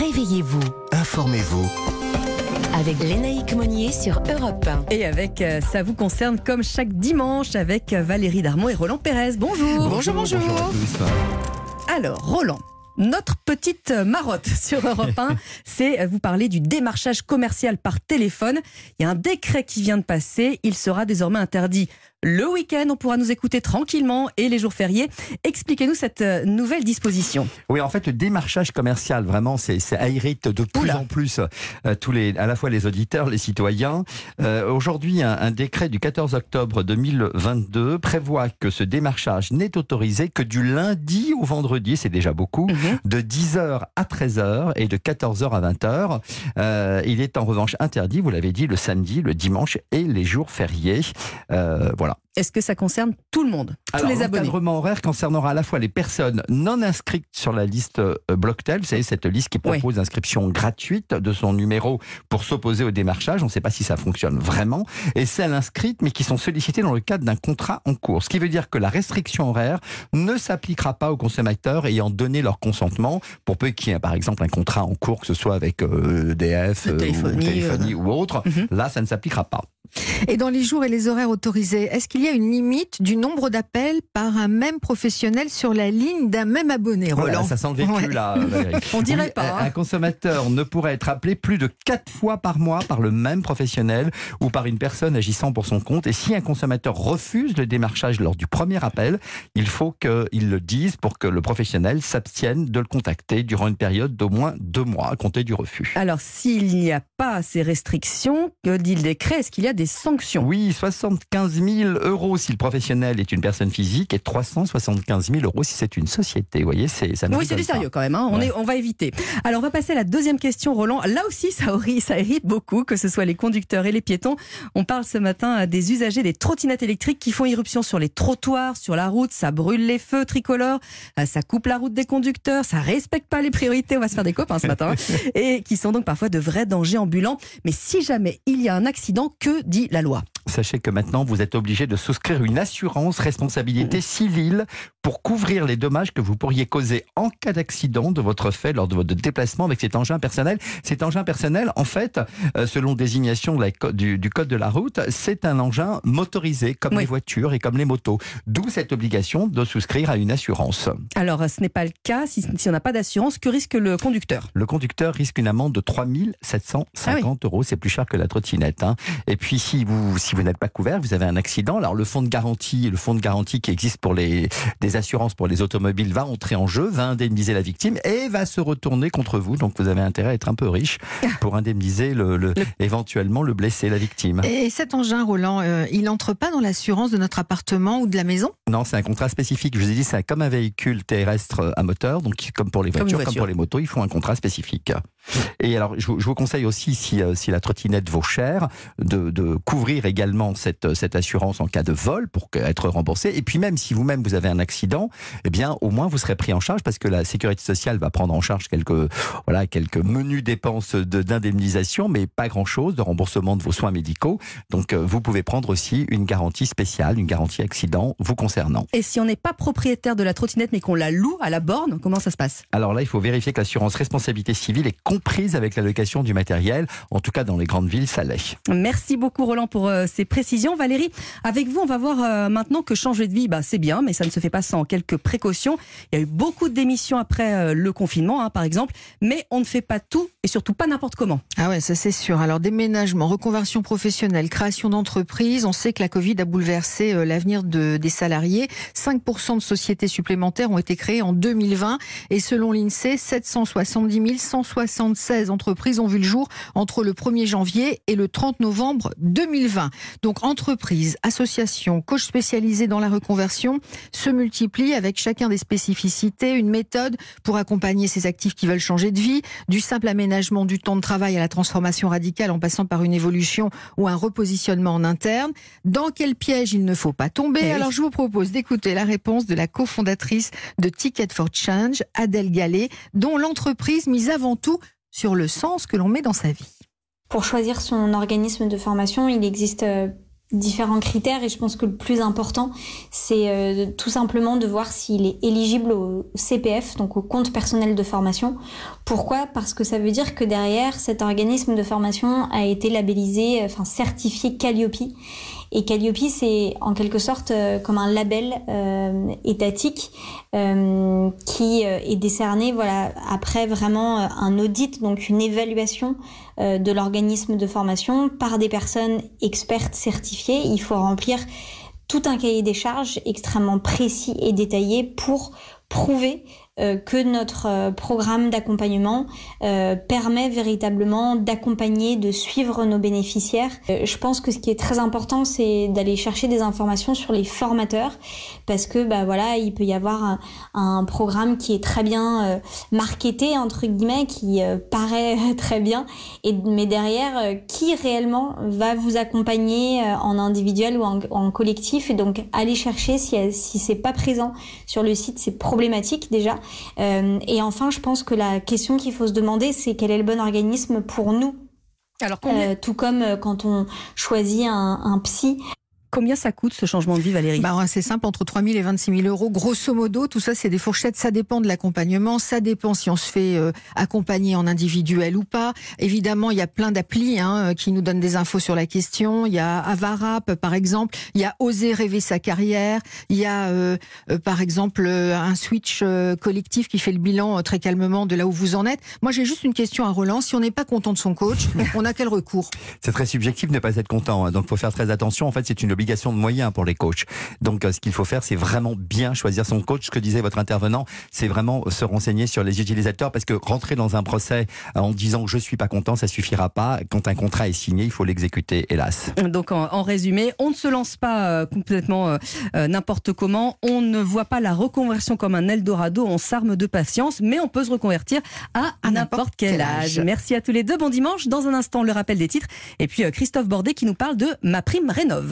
Réveillez-vous. Informez-vous. Avec Lénaïque Monnier sur Europe 1. Et avec euh, Ça vous concerne comme chaque dimanche avec euh, Valérie Darmon et Roland Pérez. Bonjour. Bonjour, bonjour à tous. Alors, Roland. Notre petite marotte sur Europe 1, c'est euh, vous parler du démarchage commercial par téléphone. Il y a un décret qui vient de passer. Il sera désormais interdit le week-end. On pourra nous écouter tranquillement et les jours fériés. Expliquez-nous cette euh, nouvelle disposition. Oui, en fait, le démarchage commercial, vraiment, c'est hérite de plus Oula. en plus euh, tous les, à la fois les auditeurs, les citoyens. Euh, Aujourd'hui, un, un décret du 14 octobre 2022 prévoit que ce démarchage n'est autorisé que du lundi au vendredi, c'est déjà beaucoup. De 10h à 13h et de 14h à 20h. Euh, il est en revanche interdit, vous l'avez dit, le samedi, le dimanche et les jours fériés. Euh, voilà. Est-ce que ça concerne tout le monde Tous Alors, les abonnés L'encadrement horaire concernera à la fois les personnes non inscrites sur la liste euh, Blocktel, vous savez, cette liste qui propose l'inscription gratuite de son numéro pour s'opposer au démarchage. On ne sait pas si ça fonctionne vraiment. Et celles inscrites, mais qui sont sollicitées dans le cadre d'un contrat en cours. Ce qui veut dire que la restriction horaire ne s'appliquera pas aux consommateurs ayant donné leur consentement, pour peu qu'il y ait par exemple un contrat en cours, que ce soit avec euh, EDF euh, téléphonie, ou, téléphonie ou autre. Mhm. Là, ça ne s'appliquera pas. Et dans les jours et les horaires autorisés, est-ce qu'il y a une limite du nombre d'appels par un même professionnel sur la ligne d'un même abonné, Voilà, Roland ça sent le vécu Ouais. là. Valérie. On dirait Oui, pas, Un, hein. un consommateur ne pourrait être appelé plus de quatre fois par mois par le même professionnel ou par une personne agissant pour son compte. Et si un consommateur refuse le démarchage lors du premier appel, il faut qu'il le dise pour que le professionnel s'abstienne de le contacter durant une période d'au moins deux mois à compter du refus. Alors, s'il n'y a pas ces restrictions, que dit le décret? Est-ce qu'il y a des sanctions Oui, 75 000 euros si le professionnel est une personne physique et 375 000 euros si c'est une société. Vous voyez, c'est ça Oui, c'est du sérieux quand même. hein. On, Ouais. est, on va éviter. Alors, on va passer à la deuxième question, Roland. Là aussi, ça, ça hérite beaucoup, que ce soit les conducteurs et les piétons. On parle ce matin des usagers des trottinettes électriques qui font irruption sur les trottoirs, sur la route. Ça brûle les feux tricolores, euh, ça coupe la route des conducteurs, ça respecte pas les priorités. On va se faire des copains ce matin. hein. et qui sont donc parfois de vrais dangers ambulants. Mais si jamais il y a un accident, que dit la loi Sachez que maintenant, vous êtes obligé de souscrire une assurance responsabilité civile pour couvrir les dommages que vous pourriez causer en cas d'accident de votre fait lors de votre déplacement avec cet engin personnel. Cet engin personnel, en fait, euh, selon désignation du, du code de la route, c'est un engin motorisé comme Oui. les voitures et comme les motos. D'où cette obligation de souscrire à une assurance. Alors, ce n'est pas le cas. Si, si on n'a pas d'assurance, que risque le conducteur? Le conducteur risque une amende de 3 750 euros. C'est plus cher que la trottinette. hein. Et puis, si vous, si vous n'êtes pas couvert, vous avez un accident. Alors, le fonds de garantie, le fonds de garantie qui existe pour les, des assurances pour les automobiles va entrer en jeu, va indemniser la victime et va se retourner contre vous. Donc, vous avez intérêt à être un peu riche pour indemniser le, le- éventuellement le blessé, la victime. Et cet engin, Roland, euh, il entre pas dans l'assurance de notre appartement ou de la maison? Non, c'est un contrat spécifique. Je vous ai dit, c'est comme un véhicule terrestre à moteur, donc comme pour les Comme voitures, comme, voiture. pour les motos, ils font un contrat spécifique. Et alors, je, vous- conseille aussi, si, euh, si la trottinette vaut cher, de, de couvrir également cette, cette assurance en cas de vol pour être remboursé. Et puis même si vous-même vous avez un accident, eh bien, au moins vous serez pris en charge parce que la sécurité sociale va prendre en charge quelques, voilà, quelques menus dépenses de- d'indemnisation, mais pas grand-chose de remboursement de vos soins médicaux. Donc, euh, vous pouvez prendre aussi une garantie spéciale, une garantie accident vous concernant. Et si on n'est pas propriétaire de la trottinette, mais qu'on la loue à la borne, comment ça se passe? Alors là, il faut vérifier que l'assurance responsabilité civile est comprise avec la location du matériel. En tout cas, dans les grandes villes, ça l'est. Merci beaucoup Roland pour euh, ces précisions. Valérie, avec vous, on va voir euh, maintenant que changer de vie, bah, c'est bien, mais ça ne se fait pas sans quelques précautions. Il y a eu beaucoup de démissions après euh, le confinement, hein, par exemple, mais on ne fait pas tout et surtout pas n'importe comment. Ah ouais, ça c'est sûr. Alors déménagement, reconversion professionnelle, création d'entreprises, on sait que la Covid a bouleversé euh, l'avenir de, des salariés. 5% de sociétés supplémentaires ont été créées en 2020 et selon l'INSEE, 770 176 entreprises ont vu le jour entre le 1er janvier et le 30 novembre 2020. Donc entreprises, associations, coachs spécialisés dans la reconversion se multiplient avec chacun des spécificités, une méthode pour accompagner ces actifs qui veulent changer de vie, du simple aménagement du temps de travail à la transformation radicale en passant par une évolution ou un repositionnement en interne. Dans quel piège il ne faut pas tomber? Eh oui. Alors je vous propose d'écouter la réponse de la cofondatrice de Ticket for Change, Adèle Gallet, dont l'entreprise mise avant tout sur le sens que l'on met dans sa vie. Pour choisir son organisme de formation, il existe euh, différents critères et je pense que le plus important, c'est euh, tout simplement de voir s'il est éligible au CPF, donc au compte personnel de formation. Pourquoi? Parce que ça veut dire que derrière, cet organisme de formation a été labellisé, enfin certifié Calliope. Et Calliope, c'est en quelque sorte euh, comme un label euh, étatique euh, qui est décerné voilà, après vraiment un audit, donc une évaluation de l'organisme de formation par des personnes expertes certifiées. Il faut remplir tout un cahier des charges extrêmement précis et détaillé pour prouver que notre euh, programme d'accompagnement euh, permet véritablement d'accompagner, de suivre nos bénéficiaires. je pense que ce qui est très important, c'est d'aller chercher des informations sur les formateurs, parce que bah voilà, il peut y avoir un, programme qui est très bien marketé entre guillemets, qui paraît très bien, mais derrière, qui réellement va vous accompagner en individuel ou en, collectif, et donc aller chercher si si c'est pas présent sur le site, c'est problématique déjà. Euh, et enfin, je pense que la question qu'il faut se demander, c'est quel est le bon organisme pour nous. Alors, euh, tout comme euh, quand on choisit un, un psy, Combien ça coûte ce changement de vie, Valérie bah, C'est simple, entre 3 000 et 26 000 euros. Grosso modo, tout ça, c'est des fourchettes. Ça dépend de l'accompagnement. Ça dépend si on se fait euh, accompagner en individuel ou pas. Évidemment, il y a plein d'applis hein, euh, qui nous donnent des infos sur la question. Il y a Avarap, par exemple. Il y a Oser rêver sa carrière. Il y a, euh, par exemple, un switch collectif qui fait le bilan très calmement de là où vous en êtes. Moi, j'ai juste une question à Roland. Si on n'est pas content de son coach, on a quel recours? C'est très subjectif de ne pas être content. Hein. Donc, il faut faire très attention. En fait, c'est une obligation de moyens pour les coachs. Donc, euh, ce qu'il faut faire, c'est vraiment bien choisir son coach. Ce que disait votre intervenant, c'est vraiment se renseigner sur les utilisateurs parce que rentrer dans un procès en disant je suis pas content, ça suffira pas. Quand un contrat est signé, il faut l'exécuter, hélas. Donc, en, résumé, on ne se lance pas euh, complètement euh, n'importe comment. On ne voit pas la reconversion comme un Eldorado. On s'arme de patience, mais on peut se reconvertir à, n'importe quel, âge. Merci à tous les deux. Bon dimanche. Dans un instant, le rappel des titres. Et puis, Christophe Bordet qui nous parle de Ma Prime Rénov'.